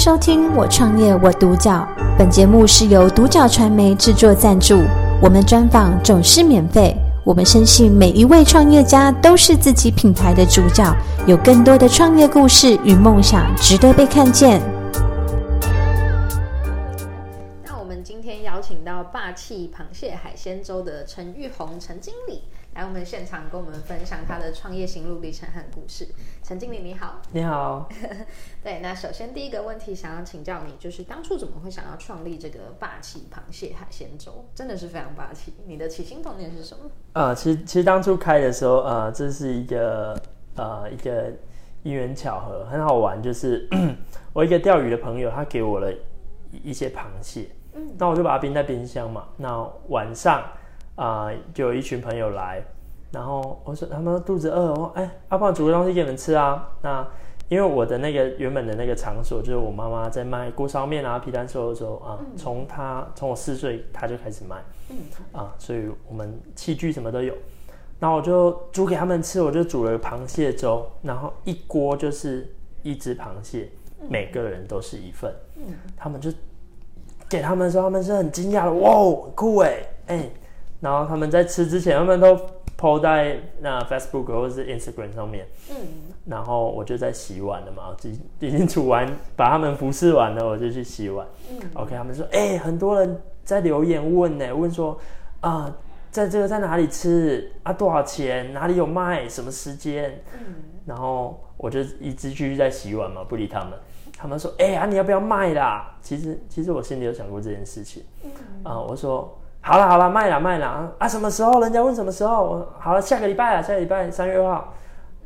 收听《我创业我独角》，本节目是由独角传媒制作赞助，我们专访总是免费。我们深信每一位创业家都是自己品牌的主角，有更多的创业故事与梦想值得被看见。那我们今天邀请到霸气螃蟹海鲜粥的陈玉红陈经理。来我们现场跟我们分享他的创业心路历程和故事。陈经理你好，你好。对，那首先第一个问题想要请教你，就是当初怎么会想要创立这个霸气螃蟹海鲜粥？真的是非常霸气。你的起心动念是什么？呃，其实其实当初开的时候，呃，这是一个呃一个因缘巧合，很好玩。就是 我一个钓鱼的朋友，他给我了一些螃蟹，嗯，那我就把它冰在冰箱嘛。那晚上。啊、呃，就有一群朋友来，然后我说他们肚子饿，我说哎，阿爸煮个东西给你们吃啊。那因为我的那个原本的那个场所，就是我妈妈在卖锅烧面啊、皮蛋瘦肉粥啊，从她从我四岁，她就开始卖，嗯啊，所以我们器具什么都有。那我就煮给他们吃，我就煮了螃蟹粥，然后一锅就是一只螃蟹，每个人都是一份。嗯，他们就给他们的时候，他们是很惊讶的，哇，酷哎，哎。然后他们在吃之前，他们都 po 在那 Facebook 或者是 Instagram 上面。嗯。然后我就在洗碗了嘛，已已经煮完，把他们服侍完了，我就去洗碗。嗯。OK，他们说，哎、欸，很多人在留言问呢，问说，啊、呃，在这个在哪里吃啊？多少钱？哪里有卖？什么时间？嗯。然后我就一直继续在洗碗嘛，不理他们。他们说，哎、欸、啊，你要不要卖啦？其实其实我心里有想过这件事情。嗯。啊、呃，我说。好了好了，卖了卖了啊！什么时候？人家问什么时候？我好了，下个礼拜啊，下个礼拜三月二号，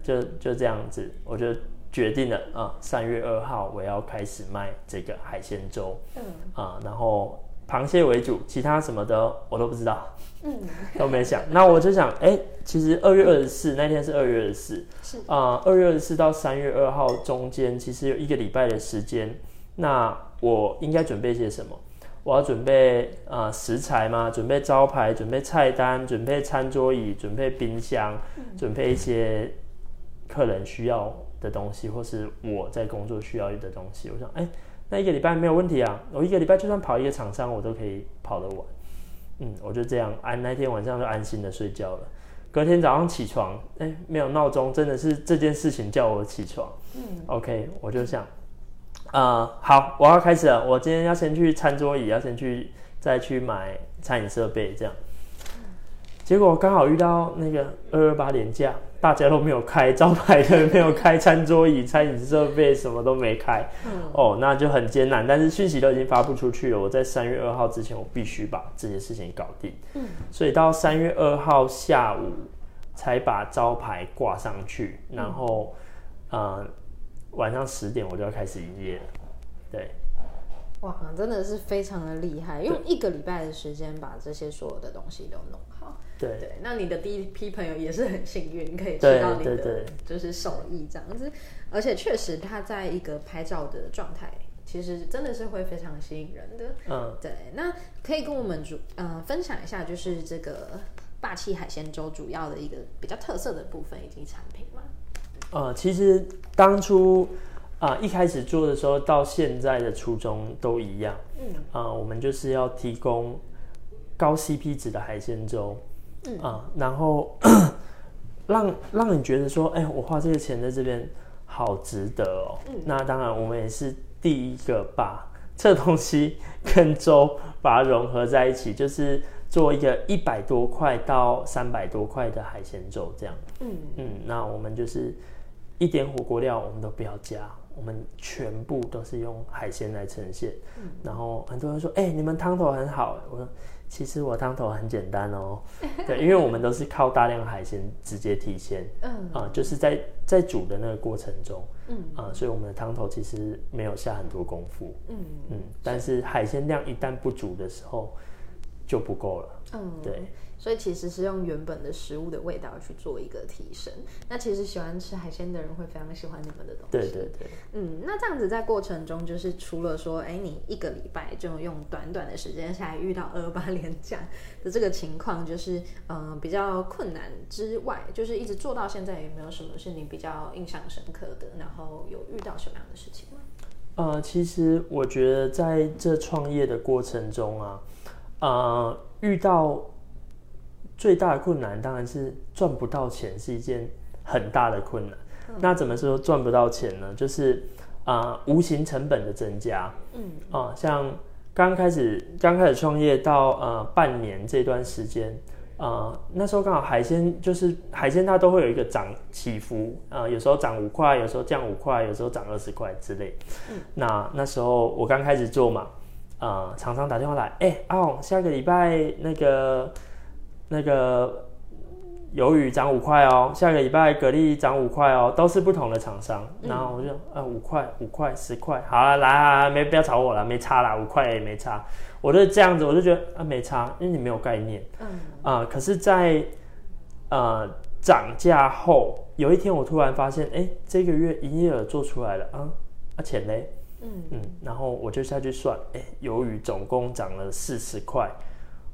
就就这样子，我就决定了啊，三月二号我要开始卖这个海鲜粥，嗯啊，然后螃蟹为主，其他什么的我都不知道，嗯，都没想。那我就想，哎、欸，其实二月二十四那天是二月二十四，是啊，二月二十四到三月二号中间其实有一个礼拜的时间，那我应该准备些什么？我要准备啊、呃、食材嘛，准备招牌，准备菜单，准备餐桌椅，准备冰箱，嗯、准备一些客人需要的东西，或是我在工作需要的东西。我想，哎、欸，那一个礼拜没有问题啊，我一个礼拜就算跑一个厂商，我都可以跑得完。嗯，我就这样安，那天晚上就安心的睡觉了。隔天早上起床，哎、欸，没有闹钟，真的是这件事情叫我起床。嗯，OK，我就想。啊、呃，好，我要开始了。我今天要先去餐桌椅，要先去再去买餐饮设备，这样。结果刚好遇到那个二二八年假，大家都没有开招牌的，没有开餐桌椅、餐饮设备，什么都没开。嗯、哦，那就很艰难。但是讯息都已经发布出去了，我在三月二号之前，我必须把这件事情搞定。嗯，所以到三月二号下午才把招牌挂上去，然后，嗯。呃晚上十点我就要开始营业了，对，哇，真的是非常的厉害，用一个礼拜的时间把这些所有的东西都弄好。对。对，那你的第一批朋友也是很幸运，可以吃到你的就是手艺这样子，而且确实他在一个拍照的状态，其实真的是会非常吸引人的。嗯，对，那可以跟我们主呃分享一下，就是这个霸气海鲜粥主要的一个比较特色的部分以及产品。吗？呃，其实当初啊、呃、一开始做的时候，到现在的初衷都一样。嗯，啊、呃，我们就是要提供高 CP 值的海鲜粥。嗯啊、呃，然后让让你觉得说，哎、欸，我花这个钱在这边好值得哦。嗯，那当然，我们也是第一个把这东西跟粥把它融合在一起，就是。做一个一百多块到三百多块的海鲜粥，这样。嗯嗯，那我们就是一点火锅料我们都不要加，我们全部都是用海鲜来呈现。嗯，然后很多人说：“哎、欸，你们汤头很好。”我说：“其实我汤头很简单哦。”对，因为我们都是靠大量海鲜直接提鲜。嗯啊、呃，就是在在煮的那个过程中。嗯啊、呃，所以我们的汤头其实没有下很多功夫。嗯嗯，但是海鲜量一旦不足的时候。就不够了。嗯，对，所以其实是用原本的食物的味道去做一个提升。那其实喜欢吃海鲜的人会非常喜欢你们的东西。对对对。嗯，那这样子在过程中，就是除了说，哎，你一个礼拜就用短短的时间下来遇到二八连假的这个情况，就是嗯、呃、比较困难之外，就是一直做到现在，有没有什么是你比较印象深刻的？然后有遇到什么样的事情吗？呃，其实我觉得在这创业的过程中啊，呃，遇到最大的困难当然是赚不到钱，是一件很大的困难。嗯、那怎么说赚不到钱呢？就是啊、呃，无形成本的增加。嗯啊、呃，像刚开始刚开始创业到呃半年这段时间。啊、呃，那时候刚好海鲜就是海鲜，它都会有一个涨起伏啊、呃，有时候涨五块，有时候降五块，有时候涨二十块之类。嗯，那那时候我刚开始做嘛，啊、呃，厂商打电话来，哎、欸，阿宏，下个礼拜那个那个鱿鱼涨五块哦，下个礼拜蛤蜊涨五块哦，都是不同的厂商。然后我就啊，五块五块十块，好了，来啊，没不要吵我了，没差啦，五块也没差。我就这样子，我就觉得啊没差，因为你没有概念。嗯。啊、呃，可是在，在呃涨价后，有一天我突然发现，哎、欸，这个月营业额做出来了啊，啊钱嘞？嗯嗯，然后我就下去算，哎、欸，鱿鱼总共涨了四十块，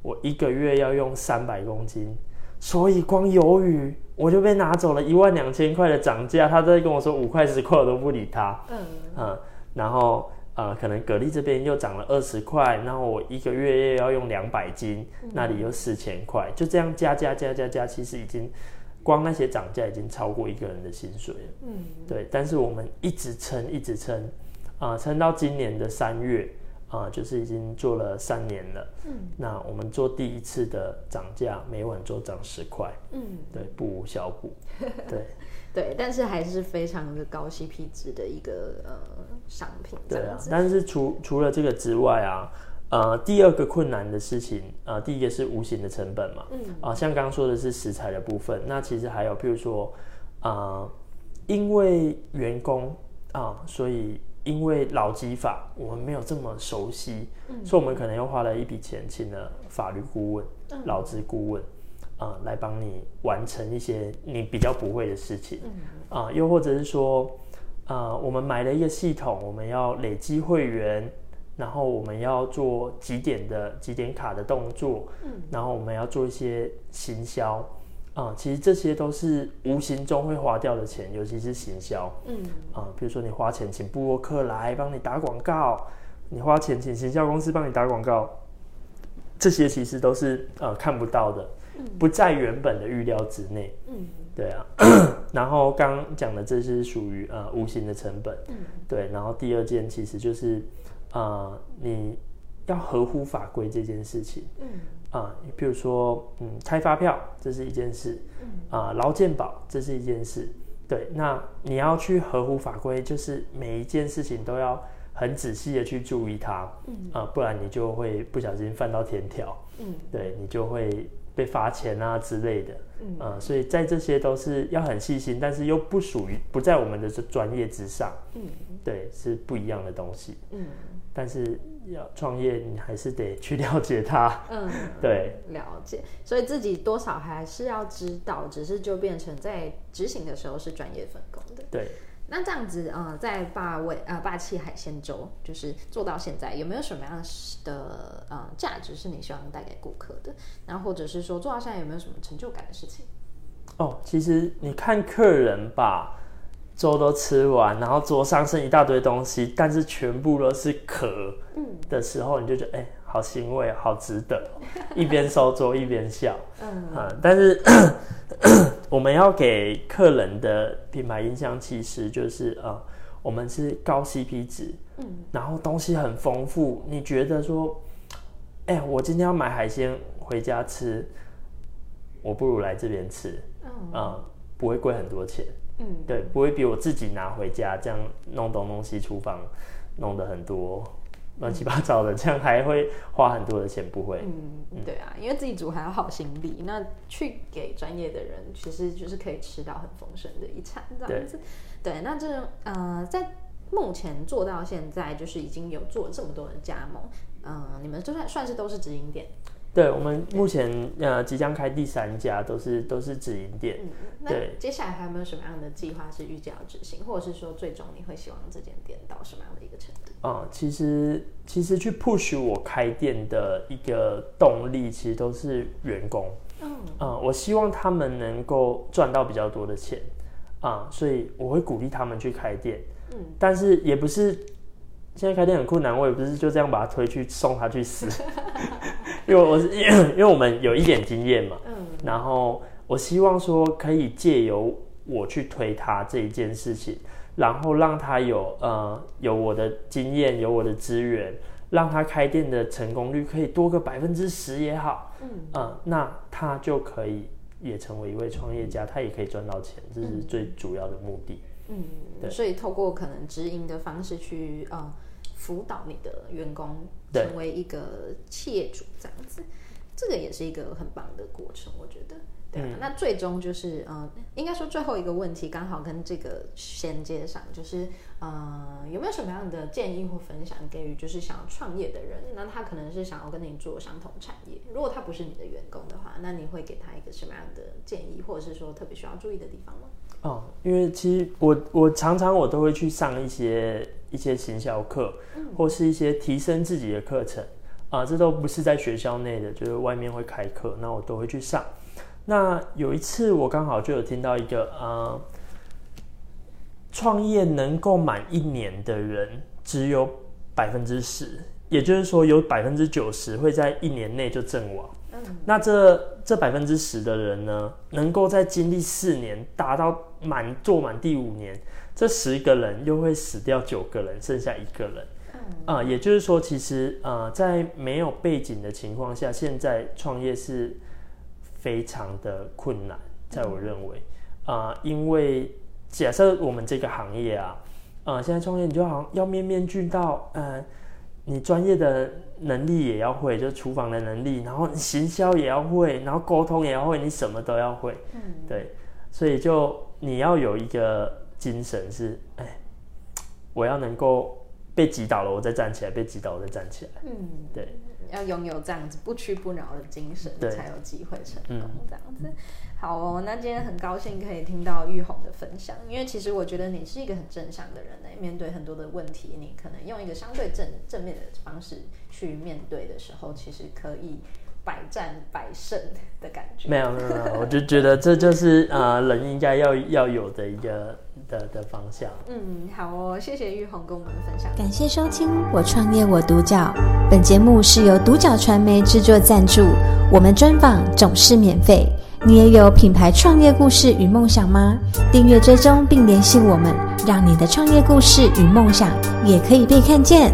我一个月要用三百公斤，所以光鱿鱼我就被拿走了一万两千块的涨价。他在跟我说五块十块，我都不理他。嗯嗯，然后。呃，可能蛤蜊这边又涨了二十块，然后我一个月又要用两百斤，嗯、那里有四千块，就这样加加加加加，其实已经光那些涨价已经超过一个人的薪水了。嗯，对。但是我们一直撑，一直撑，啊、呃，撑到今年的三月，啊、呃，就是已经做了三年了。嗯，那我们做第一次的涨价，每晚都涨十块。嗯，对，不无小补。对。对，但是还是非常的高 CP 值的一个呃商品。对啊，但是除除了这个之外啊，呃，第二个困难的事情，呃，第一个是无形的成本嘛。嗯。啊、呃，像刚刚说的是食材的部分，那其实还有，譬如说，啊、呃，因为员工啊、呃，所以因为劳基法我们没有这么熟悉，嗯、所以我们可能又花了一笔钱请了法律顾问、劳资顾问。啊、呃，来帮你完成一些你比较不会的事情，啊、呃，又或者是说，呃，我们买了一个系统，我们要累积会员，然后我们要做几点的几点卡的动作，嗯，然后我们要做一些行销，啊、呃，其实这些都是无形中会花掉的钱，尤其是行销，嗯，啊、呃，比如说你花钱请布洛克来帮你打广告，你花钱请行销公司帮你打广告，这些其实都是呃看不到的。不在原本的预料之内。嗯，对啊。然后刚讲的这是属于呃无形的成本。嗯，对。然后第二件其实就是呃你要合乎法规这件事情。嗯。啊，你比如说嗯开发票，这是一件事。嗯。啊劳健保，这是一件事。对，那你要去合乎法规，就是每一件事情都要很仔细的去注意它。嗯。啊，不然你就会不小心犯到天条。嗯。对，你就会。被罚钱啊之类的，嗯、呃，所以在这些都是要很细心，但是又不属于不在我们的这专业之上，嗯，对，是不一样的东西，嗯，但是要创业，你还是得去了解它，嗯，对，了解，所以自己多少还是要知道，只是就变成在执行的时候是专业分工的，对。那这样子，呃，在霸味啊霸气海鲜粥就是做到现在，有没有什么样的呃价值是你希望带给顾客的？然后或者是说做到现在有没有什么成就感的事情？哦，其实你看客人把粥都吃完，然后桌上剩一大堆东西，但是全部都是壳，嗯，的时候，你就觉得哎。欸好欣慰，好值得，一边收桌一边笑，嗯，嗯，但是我们要给客人的品牌印象其实就是呃，我们是高 CP 值，嗯，然后东西很丰富，你觉得说，哎、欸，我今天要买海鲜回家吃，我不如来这边吃，嗯，嗯，不会贵很多钱，嗯，对，不会比我自己拿回家这样弄东弄西厨房弄得很多。乱七八糟的，这样还会花很多的钱，不会？嗯，对啊，因为自己煮还要耗心力，那去给专业的人，其实就是可以吃到很丰盛的一餐，这样子。对，对，那这呃，在目前做到现在，就是已经有做了这么多人加盟，嗯、呃，你们就算算是都是直营店。对，我们目前呃即将开第三家，都是都是直营店。嗯，对。接下来还有没有什么样的计划是预计要执行，或者是说最终你会希望这间店到什么样的一个程度？啊、嗯，其实其实去 push 我开店的一个动力，其实都是员工。嗯，嗯，我希望他们能够赚到比较多的钱啊、嗯，所以我会鼓励他们去开店。嗯，但是也不是现在开店很困难，我也不是就这样把他推去送他去死，因为我是 因为我们有一点经验嘛，嗯，然后我希望说可以借由我去推他这一件事情，然后让他有呃有我的经验，有我的资源，让他开店的成功率可以多个百分之十也好，嗯，呃，那他就可以也成为一位创业家，他也可以赚到钱，这是最主要的目的。嗯，对，所以透过可能直营的方式去呃。辅导你的员工成为一个企业主，这样子，这个也是一个很棒的过程，我觉得。对啊，嗯，那最终就是，呃，应该说最后一个问题刚好跟这个衔接上，就是，呃，有没有什么样的建议或分享给予就是想要创业的人？那他可能是想要跟你做相同产业，如果他不是你的员工的话，那你会给他一个什么样的建议，或者是说特别需要注意的地方吗？哦，因为其实我我常常我都会去上一些一些行销课，或是一些提升自己的课程啊，这都不是在学校内的，就是外面会开课，那我都会去上。那有一次我刚好就有听到一个啊，创业能够满一年的人只有百分之十，也就是说有百分之九十会在一年内就阵亡。那这这百分之十的人呢，能够在经历四年达到满做满第五年，这十个人又会死掉九个人，剩下一个人。啊、呃，也就是说，其实呃，在没有背景的情况下，现在创业是非常的困难，在我认为啊、呃，因为假设我们这个行业啊，啊、呃，现在创业你就好像要面面俱到，呃，你专业的。能力也要会，就是厨房的能力，然后行销也要会，然后沟通也要会，你什么都要会。嗯，对，所以就你要有一个精神是，哎，我要能够被击倒了，我再站起来；被击倒，我再站起来。嗯，对，要拥有这样子不屈不挠的精神，才有机会成功。这样子。好哦，那今天很高兴可以听到玉红的分享，因为其实我觉得你是一个很正向的人呢。面对很多的问题，你可能用一个相对正正面的方式去面对的时候，其实可以百战百胜的感觉。没有没有没有，我就觉得这就是呃人应该要要有的一个的的方向。嗯，好哦，谢谢玉红跟我们分享。感谢收听《我创业我独角》，本节目是由独角传媒制作赞助，我们专访总是免费。你也有品牌创业故事与梦想吗？订阅追踪并联系我们，让你的创业故事与梦想也可以被看见。